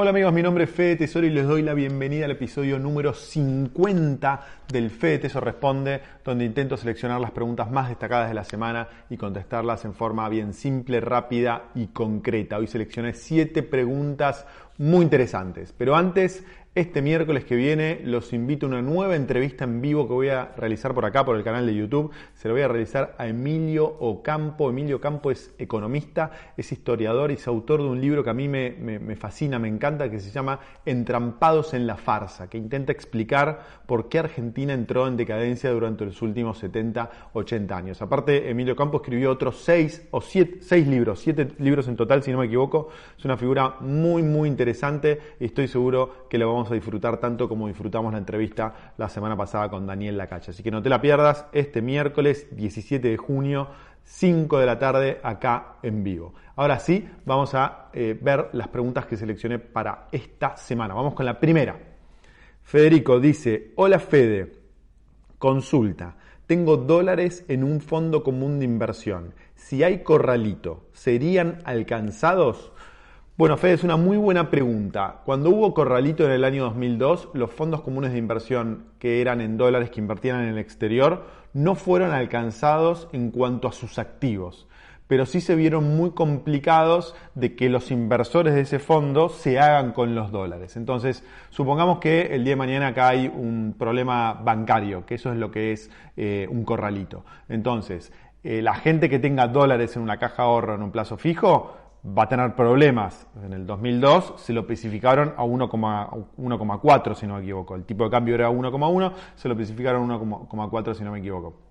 Hola amigos, mi nombre es Fede Tesoro y les doy la bienvenida al episodio número 50 del Fede Tesoro Responde, donde intento seleccionar las preguntas más destacadas de la semana y contestarlas en forma bien simple, rápida y concreta. Hoy seleccioné 7 preguntas muy interesantes, pero antes este miércoles que viene los invito a una nueva entrevista en vivo que voy a realizar por acá, por el canal de YouTube. Se lo voy a realizar a Emilio Ocampo. Emilio Ocampo es economista, es historiador y es autor de un libro que a mí me, fascina, me encanta, que se llama Entrampados en la farsa, que intenta explicar por qué Argentina entró en decadencia durante los últimos 70, 80 años. Aparte, Emilio Ocampo escribió otros 6 o 7, 6 libros, 7 libros en total, si no me equivoco. Es una figura muy, muy interesante y estoy seguro que lo vamos a disfrutar tanto como disfrutamos la entrevista la semana pasada con Daniel Lacacha. Así que no te la pierdas este miércoles 17 de junio, 5 de la tarde, acá en vivo. Ahora sí, vamos a eh, ver las preguntas que seleccioné para esta semana. Vamos con la primera. Federico dice, hola Fede, consulta, tengo dólares en un fondo común de inversión. Si hay corralito, ¿serían alcanzados? Bueno, Fede, es una muy buena pregunta. Cuando hubo corralito en el año 2002, los fondos comunes de inversión que eran en dólares que invertían en el exterior no fueron alcanzados en cuanto a sus activos, pero sí se vieron muy complicados de que los inversores de ese fondo se hagan con los dólares. Entonces, supongamos que el día de mañana acá hay un problema bancario, que eso es lo que es eh, un corralito. Entonces, eh, la gente que tenga dólares en una caja ahorro en un plazo fijo, va a tener problemas. En el 2002 se lo especificaron a 1,4 si no me equivoco. El tipo de cambio era 1,1, se lo especificaron a 1,4 si no me equivoco.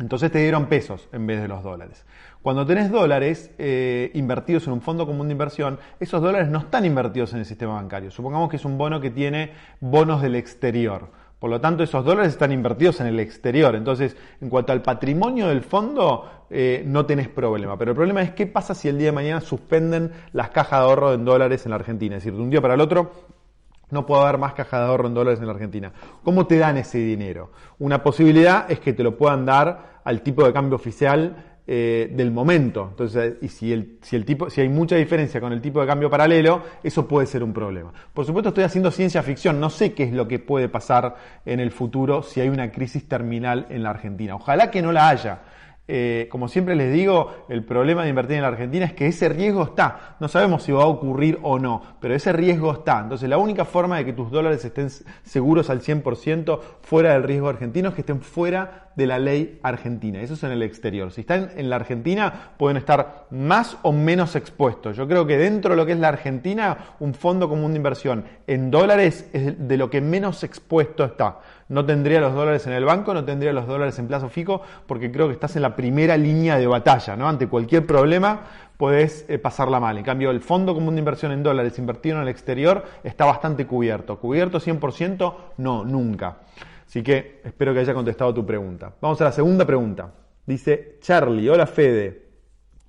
Entonces te dieron pesos en vez de los dólares. Cuando tenés dólares eh, invertidos en un fondo común de inversión, esos dólares no están invertidos en el sistema bancario. Supongamos que es un bono que tiene bonos del exterior. Por lo tanto, esos dólares están invertidos en el exterior. Entonces, en cuanto al patrimonio del fondo, eh, no tenés problema. Pero el problema es qué pasa si el día de mañana suspenden las cajas de ahorro en dólares en la Argentina. Es decir, de un día para el otro no puede haber más cajas de ahorro en dólares en la Argentina. ¿Cómo te dan ese dinero? Una posibilidad es que te lo puedan dar al tipo de cambio oficial eh, del momento. Entonces, y si, el, si, el tipo, si hay mucha diferencia con el tipo de cambio paralelo, eso puede ser un problema. Por supuesto, estoy haciendo ciencia ficción, no sé qué es lo que puede pasar en el futuro si hay una crisis terminal en la Argentina. Ojalá que no la haya. Eh, como siempre les digo, el problema de invertir en la Argentina es que ese riesgo está. No sabemos si va a ocurrir o no, pero ese riesgo está. Entonces la única forma de que tus dólares estén seguros al 100% fuera del riesgo argentino es que estén fuera de la ley argentina. Eso es en el exterior. Si están en la Argentina pueden estar más o menos expuestos. Yo creo que dentro de lo que es la Argentina, un fondo común de inversión en dólares es de lo que menos expuesto está. No tendría los dólares en el banco, no tendría los dólares en plazo fijo, porque creo que estás en la primera línea de batalla, ¿no? Ante cualquier problema podés eh, pasarla mal. En cambio, el fondo común de inversión en dólares invertido en el exterior está bastante cubierto. ¿Cubierto 100%? No, nunca. Así que espero que haya contestado tu pregunta. Vamos a la segunda pregunta. Dice Charlie, hola Fede.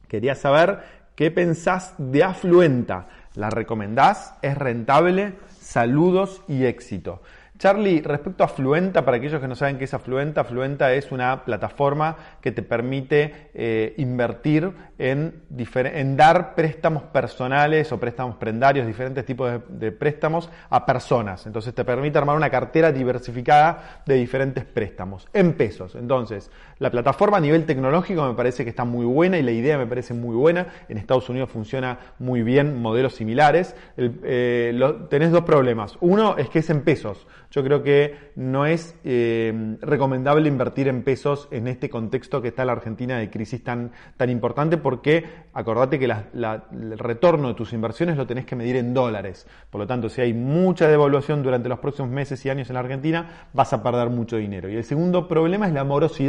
Quería saber qué pensás de Afluenta. ¿La recomendás? ¿Es rentable? Saludos y éxito. Charlie, respecto a Fluenta, para aquellos que no saben qué es Afluenta, Fluenta es una plataforma que te permite eh, invertir en, dar préstamos personales o préstamos prendarios, diferentes tipos de, préstamos a personas. Entonces te permite armar una cartera diversificada de diferentes préstamos en pesos. Entonces, la plataforma a nivel tecnológico me parece que está muy buena y la idea me parece muy buena. En Estados Unidos funciona muy bien modelos similares. Eh, tenés dos problemas. Uno es que es en pesos. Yo creo que no es eh, recomendable invertir en pesos en este contexto que está la Argentina de crisis tan, tan importante porque acordate que el retorno de tus inversiones lo tenés que medir en dólares. Por lo tanto, si hay mucha devaluación durante los próximos meses y años en la Argentina, vas a perder mucho dinero. Y el segundo problema es la morosidad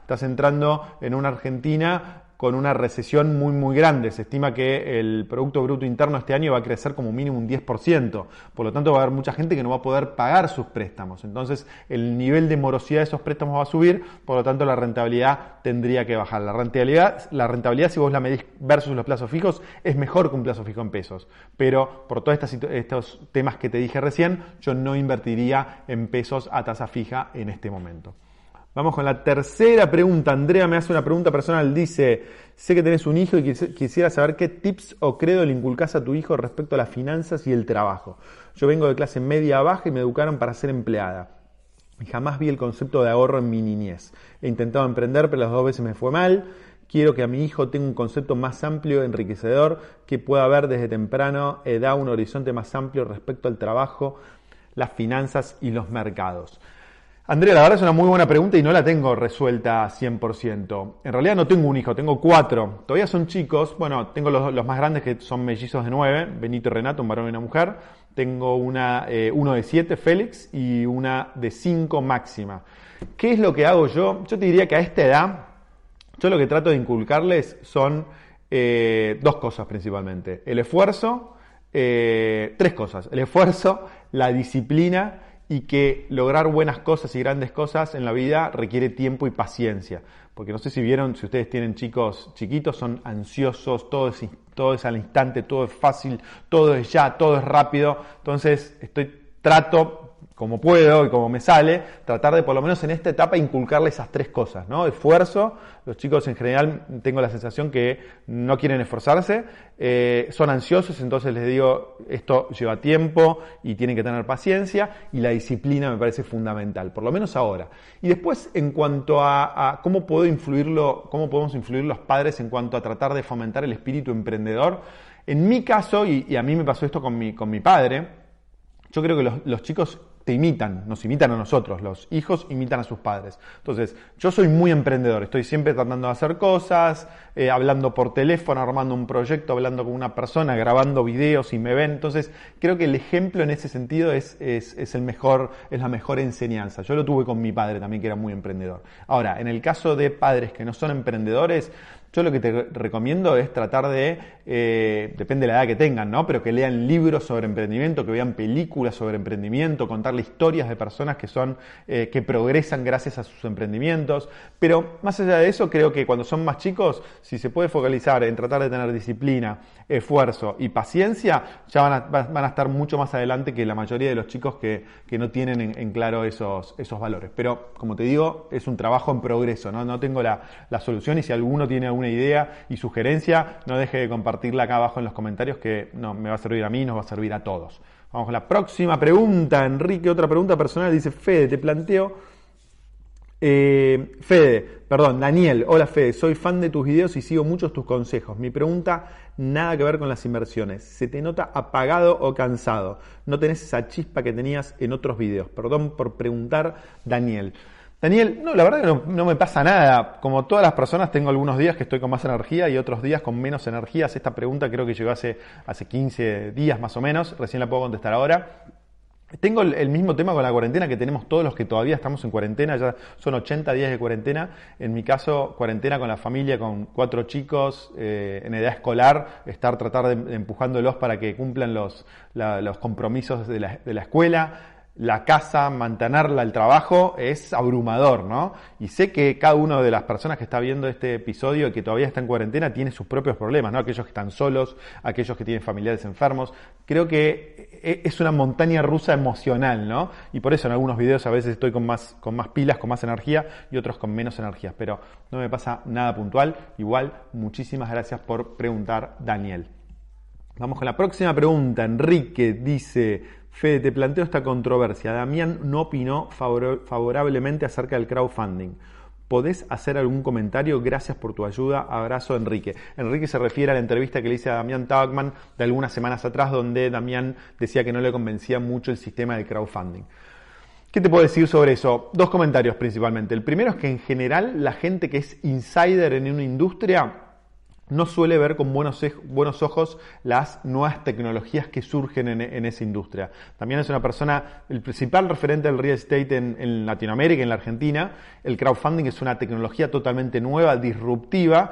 estás entrando en una Argentina con una recesión muy muy grande. Se estima que el Producto Bruto Interno este año va a crecer como mínimo un 10%. Por lo tanto, va a haber mucha gente que no va a poder pagar sus préstamos. Entonces, el nivel de morosidad de esos préstamos va a subir, por lo tanto, la rentabilidad tendría que bajar. La rentabilidad, la rentabilidad si vos la medís versus los plazos fijos, es mejor que un plazo fijo en pesos. Pero por todos estos temas que te dije recién, yo no invertiría en pesos a tasa fija en este momento. Vamos con la tercera pregunta. Andrea me hace una pregunta personal. Dice, sé que tenés un hijo y quisiera saber qué tips o credo le inculcás a tu hijo respecto a las finanzas y el trabajo. Yo vengo de clase media baja y me educaron para ser empleada. Y jamás vi el concepto de ahorro en mi niñez. He intentado emprender, pero las dos veces me fue mal. Quiero que a mi hijo tenga un concepto más amplio, enriquecedor, que pueda ver desde temprano edad un horizonte más amplio respecto al trabajo, las finanzas y los mercados. Andrea, la verdad es una muy buena pregunta y no la tengo resuelta 100%. En realidad no tengo un hijo, tengo cuatro. Todavía son chicos. Bueno, tengo los, más grandes que son mellizos de nueve, Benito y Renato, un varón y una mujer. Tengo una, eh, uno de siete, Félix, y una de cinco, Máxima. ¿Qué es lo que hago yo? Yo te diría que a esta edad, yo lo que trato de inculcarles son eh, dos cosas principalmente. El esfuerzo, eh, tres cosas. El esfuerzo, la disciplina y que lograr buenas cosas y grandes cosas en la vida requiere tiempo y paciencia. Porque no sé si vieron, si ustedes tienen chicos chiquitos, son ansiosos, todo es, todo es al instante, todo es fácil, todo es ya, todo es rápido. Entonces, estoy, trato como puedo y como me sale, tratar de por lo menos en esta etapa inculcarle esas tres cosas, ¿no? Esfuerzo, los chicos en general tengo la sensación que no quieren esforzarse, eh, son ansiosos, entonces les digo, esto lleva tiempo y tienen que tener paciencia y la disciplina me parece fundamental, por lo menos ahora. Y después, en cuanto a, cómo puedo influirlo, cómo podemos influir los padres en cuanto a tratar de fomentar el espíritu emprendedor, en mi caso, y, a mí me pasó esto con mi, con mi padre, yo creo que los, los chicos imitan, nos imitan a nosotros, los hijos imitan a sus padres. Entonces, yo soy muy emprendedor, estoy siempre tratando de hacer cosas, eh, hablando por teléfono, armando un proyecto, hablando con una persona, grabando videos y me ven. Entonces, creo que el ejemplo en ese sentido es, es, es el mejor, es la mejor enseñanza. Yo lo tuve con mi padre también, que era muy emprendedor. Ahora, en el caso de padres que no son emprendedores, yo lo que te recomiendo es tratar de, eh, depende de la edad que tengan, ¿no? Pero que lean libros sobre emprendimiento, que vean películas sobre emprendimiento, contarle historias de personas que son, eh, que progresan gracias a sus emprendimientos. Pero más allá de eso, creo que cuando son más chicos, si se puede focalizar en tratar de tener disciplina, esfuerzo y paciencia, ya van a, estar mucho más adelante que la mayoría de los chicos que, que no tienen en, claro esos, esos valores. Pero, como te digo, es un trabajo en progreso, ¿no? No tengo la, la solución y si alguno tiene una idea y sugerencia, no deje de compartirla acá abajo en los comentarios que no, me va a servir a mí, nos va a servir a todos. Vamos con la próxima pregunta, Enrique, otra pregunta personal, dice Fede, te planteo... Eh, Fede, perdón, Daniel, hola Fede, soy fan de tus videos y sigo muchos tus consejos. Mi pregunta, nada que ver con las inversiones. ¿Se te nota apagado o cansado? No tenés esa chispa que tenías en otros videos. Perdón por preguntar, Daniel. Daniel, no, la verdad que no, me pasa nada. Como todas las personas, tengo algunos días que estoy con más energía y otros días con menos energías. Esta pregunta creo que llegó hace, hace 15 días más o menos. Recién la puedo contestar ahora. Tengo el mismo tema con la cuarentena que tenemos todos los que todavía estamos en cuarentena, ya son 80 días de cuarentena. En mi caso, cuarentena con la familia, con cuatro chicos eh, en edad escolar, estar tratar de, empujándolos para que cumplan los, los compromisos de la, de la escuela la casa, mantenerla, el trabajo, es abrumador, ¿no? Y sé que cada una de las personas que está viendo este episodio y que todavía está en cuarentena tiene sus propios problemas, ¿no? Aquellos que están solos, aquellos que tienen familiares enfermos. Creo que e, es una montaña rusa emocional, ¿no? Y por eso en algunos videos a veces estoy con más, con más pilas, con más energía y otros con menos energías, pero no me pasa nada puntual. Igual, muchísimas gracias por preguntar, Daniel. Vamos con la próxima pregunta. Enrique dice, Fede, te planteo esta controversia. Damián no opinó favorablemente acerca del crowdfunding. ¿Podés hacer algún comentario? Gracias por tu ayuda. Abrazo, Enrique. Enrique se refiere a la entrevista que le hice a Damián Tagman de algunas semanas atrás, donde Damián decía que no le convencía mucho el sistema de crowdfunding. ¿Qué te puedo decir sobre eso? Dos comentarios principalmente. El primero es que en general la gente que es insider en una industria no suele ver con buenos, buenos ojos las nuevas tecnologías que surgen en, esa industria. También es una persona, el principal referente del real estate en, Latinoamérica, en la Argentina. El crowdfunding es una tecnología totalmente nueva, disruptiva.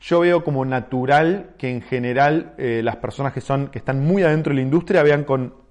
Yo veo como natural que en general eh, las personas que, son, que están muy adentro de la industria vean con,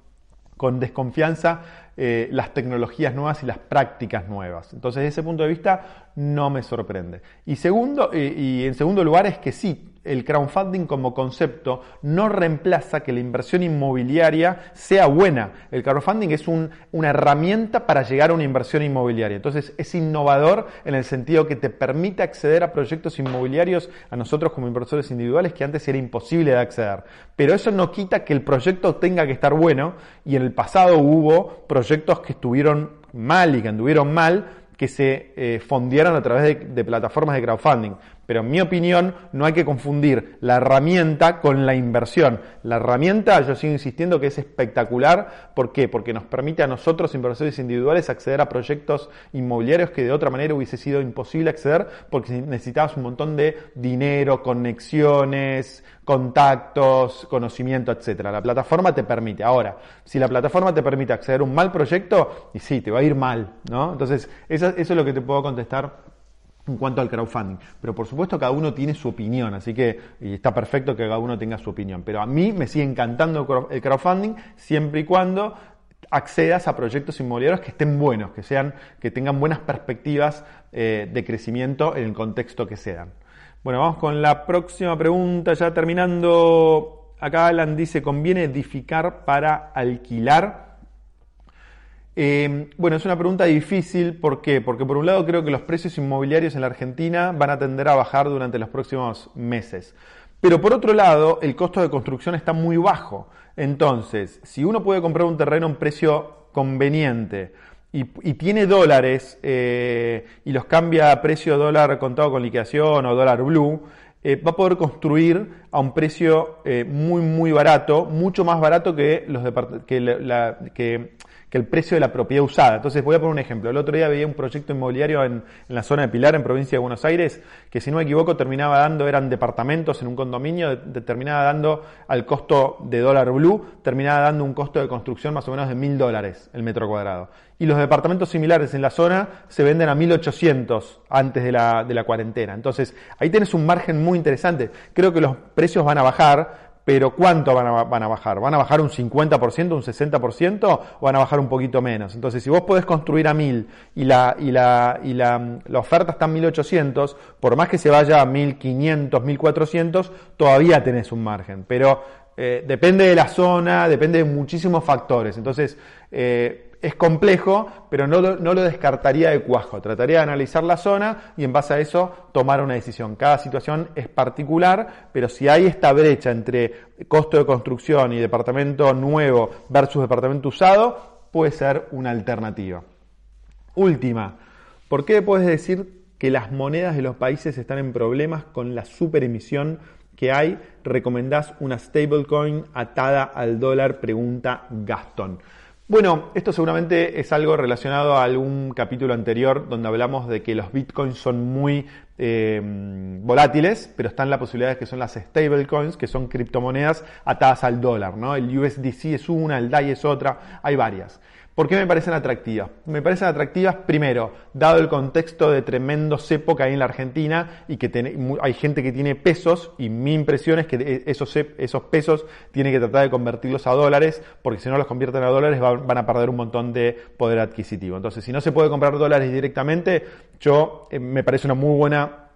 con desconfianza eh, las tecnologías nuevas y las prácticas nuevas. Entonces, desde ese punto de vista, no me sorprende. Y, segundo, y en segundo lugar, es que sí, el crowdfunding como concepto no reemplaza que la inversión inmobiliaria sea buena. El crowdfunding es una herramienta para llegar a una inversión inmobiliaria. Entonces es innovador en el sentido que te permite acceder a proyectos inmobiliarios a nosotros como inversores individuales que antes era imposible de acceder. Pero eso no quita que el proyecto tenga que estar bueno y en el pasado hubo proyectos que estuvieron mal y que anduvieron mal que se eh, a través de, plataformas de crowdfunding. Pero en mi opinión no hay que confundir la herramienta con la inversión. La herramienta, yo sigo insistiendo que es espectacular. ¿Por qué? Porque nos permite a nosotros, inversores individuales, acceder a proyectos inmobiliarios que de otra manera hubiese sido imposible acceder porque necesitabas un montón de dinero, conexiones, contactos, conocimiento, etcétera. La plataforma te permite. Ahora, si la plataforma te permite acceder a un mal proyecto, y sí, te va a ir mal, ¿no? Entonces, eso es lo que te puedo contestar en cuanto al crowdfunding. Pero por supuesto cada uno tiene su opinión, así que está perfecto que cada uno tenga su opinión. Pero a mí me sigue encantando el crowdfunding siempre y cuando accedas a proyectos inmobiliarios que estén buenos, que sean, que tengan buenas perspectivas eh, de crecimiento en el contexto que sean. Bueno, vamos con la próxima pregunta, ya terminando. Acá Alan dice, ¿conviene edificar para alquilar? Eh, bueno, es una pregunta difícil, ¿por qué? Porque por un lado creo que los precios inmobiliarios en la Argentina van a tender a bajar durante los próximos meses. Pero por otro lado, el costo de construcción está muy bajo. Entonces, si uno puede comprar un terreno a un precio conveniente y, tiene dólares eh, y los cambia a precio dólar contado con liquidación o dólar blue, eh, va a poder construir a un precio muy, muy barato, mucho más barato que, los que, la, que que el precio de la propiedad usada. Entonces voy a poner un ejemplo. El otro día veía un proyecto inmobiliario en, la zona de Pilar, en provincia de Buenos Aires, que si no me equivoco terminaba dando, eran departamentos en un condominio, terminaba dando al costo de dólar blue, terminaba dando un costo de construcción más o menos de mil dólares el metro cuadrado. Y los departamentos similares en la zona se venden a 1800 antes de la, de la cuarentena. Entonces ahí tienes un margen muy interesante. Creo que los precios van a bajar, pero ¿cuánto van a, van a, bajar? ¿Van a bajar un 50%, un 60% o van a bajar un poquito menos? Entonces, si vos podés construir a 1000 y la, y la, y la, la oferta está en 1800, por más que se vaya a 1500, 1400, todavía tenés un margen. Pero eh, depende de la zona, depende de muchísimos factores. Entonces, eh, es complejo, pero no lo, descartaría de cuajo. Trataría de analizar la zona y en base a eso tomar una decisión. Cada situación es particular, pero si hay esta brecha entre costo de construcción y departamento nuevo versus departamento usado, puede ser una alternativa. Última, ¿por qué puedes decir que las monedas de los países están en problemas con la superemisión que hay? ¿Recomendás una stablecoin atada al dólar? Pregunta Gastón. Bueno, esto seguramente es algo relacionado a algún capítulo anterior donde hablamos de que los bitcoins son muy eh, volátiles, pero están las posibilidades que son las stablecoins, que son criptomonedas atadas al dólar, ¿no? El USDC es una, el DAI es otra, hay varias. ¿Por qué me parecen atractivas? Me parecen atractivas primero, dado el contexto de tremendo cepo que hay en la Argentina y que hay gente que tiene pesos y mi impresión es que esos, esos pesos tiene que tratar de convertirlos a dólares porque si no los convierten a dólares van a perder un montón de poder adquisitivo. Entonces, si no se puede comprar dólares directamente, yo eh, me parece una muy buena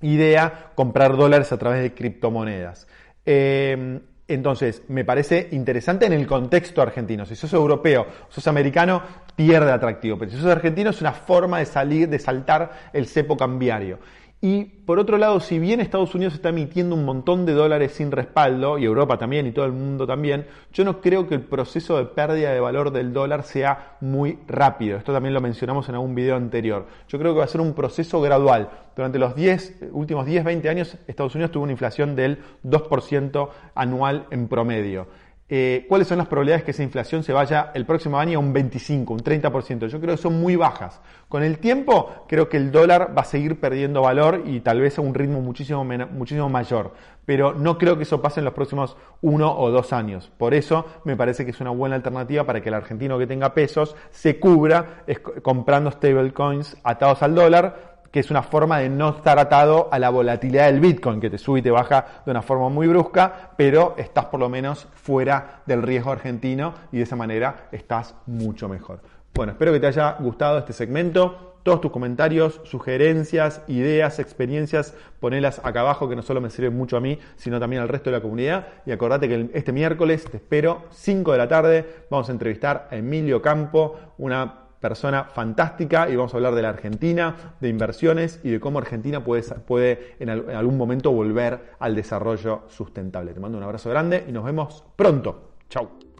idea comprar dólares a través de criptomonedas. Eh, entonces, me parece interesante en el contexto argentino. Si sos europeo, sos americano, pierde atractivo. Pero si sos argentino, es una forma de salir, de saltar el cepo cambiario. Y por otro lado, si bien Estados Unidos está emitiendo un montón de dólares sin respaldo, y Europa también, y todo el mundo también, yo no creo que el proceso de pérdida de valor del dólar sea muy rápido. Esto también lo mencionamos en algún video anterior. Yo creo que va a ser un proceso gradual. Durante los 10, últimos 10, 20 años, Estados Unidos tuvo una inflación del 2% anual en promedio. Eh, cuáles son las probabilidades que esa inflación se vaya el próximo año a un 25, un 30%. Yo creo que son muy bajas. Con el tiempo, creo que el dólar va a seguir perdiendo valor y tal vez a un ritmo muchísimo, muchísimo mayor. Pero no creo que eso pase en los próximos uno o dos años. Por eso me parece que es una buena alternativa para que el argentino que tenga pesos se cubra comprando stablecoins atados al dólar que es una forma de no estar atado a la volatilidad del Bitcoin, que te sube y te baja de una forma muy brusca, pero estás por lo menos fuera del riesgo argentino y de esa manera estás mucho mejor. Bueno, espero que te haya gustado este segmento. todos tus comentarios, sugerencias, ideas, experiencias, ponelas acá abajo que no solo me sirven mucho a mí, sino también al resto de la comunidad. Y acordate que este miércoles te espero 5 de la tarde. Vamos a entrevistar a Emilio Campo, una persona fantástica y vamos a hablar de la Argentina, de inversiones y de cómo Argentina puede, puede en algún momento volver al desarrollo sustentable. Te mando un abrazo grande y nos vemos pronto. Chao.